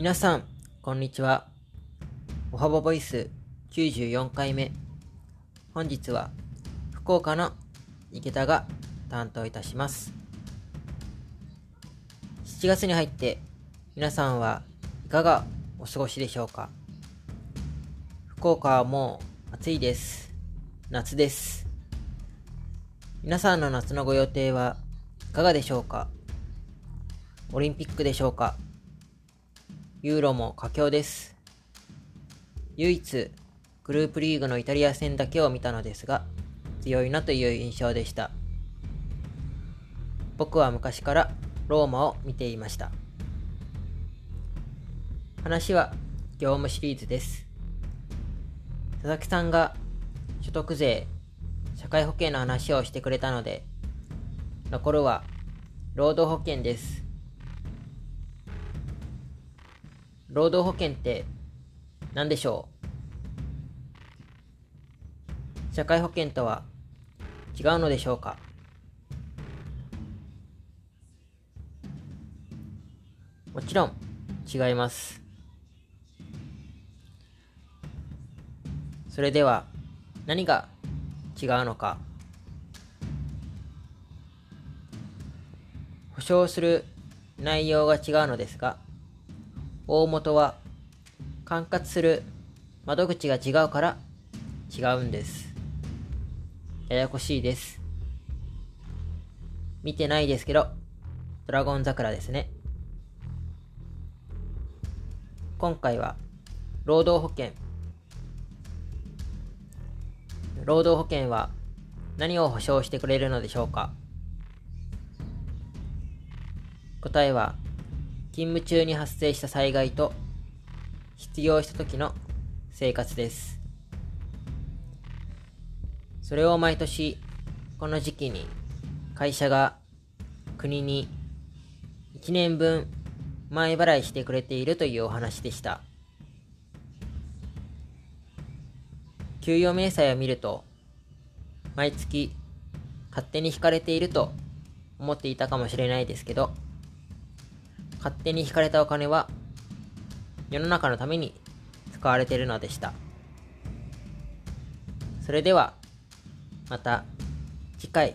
皆さん、こんにちは。おはぼボイス94回目。本日は福岡の池田が担当いたします。7月に入って皆さんはいかがお過ごしでしょうか？福岡はもう暑いです。夏です。皆さんの夏のご予定はいかがでしょうか？オリンピックでしょうか？ユーロも佳境です。唯一、グループリーグのイタリア戦だけを見たのですが、強いなという印象でした。僕は昔からローマを見ていました。話は業務シリーズです。佐々木さんが所得税、社会保険の話をしてくれたので、残るは労働保険です。労働保険って何でしょう？社会保険とは違うのでしょうか？もちろん違います。それでは何が違うのか？保証する内容が違うのですが大元は管轄する窓口が違うから違うんです。ややこしいです。見てないですけど、ドラゴン桜ですね。今回は、労働保険。労働保険は何を保証してくれるのでしょうか答えは勤務中に発生した災害と失業した時の生活です。それを毎年この時期に会社が国に1年分前払いしてくれているというお話でした。給与明細を見ると毎月勝手に引かれていると思っていたかもしれないですけど勝手に引かれたお金は世の中のために使われているのでした。それでは、また次回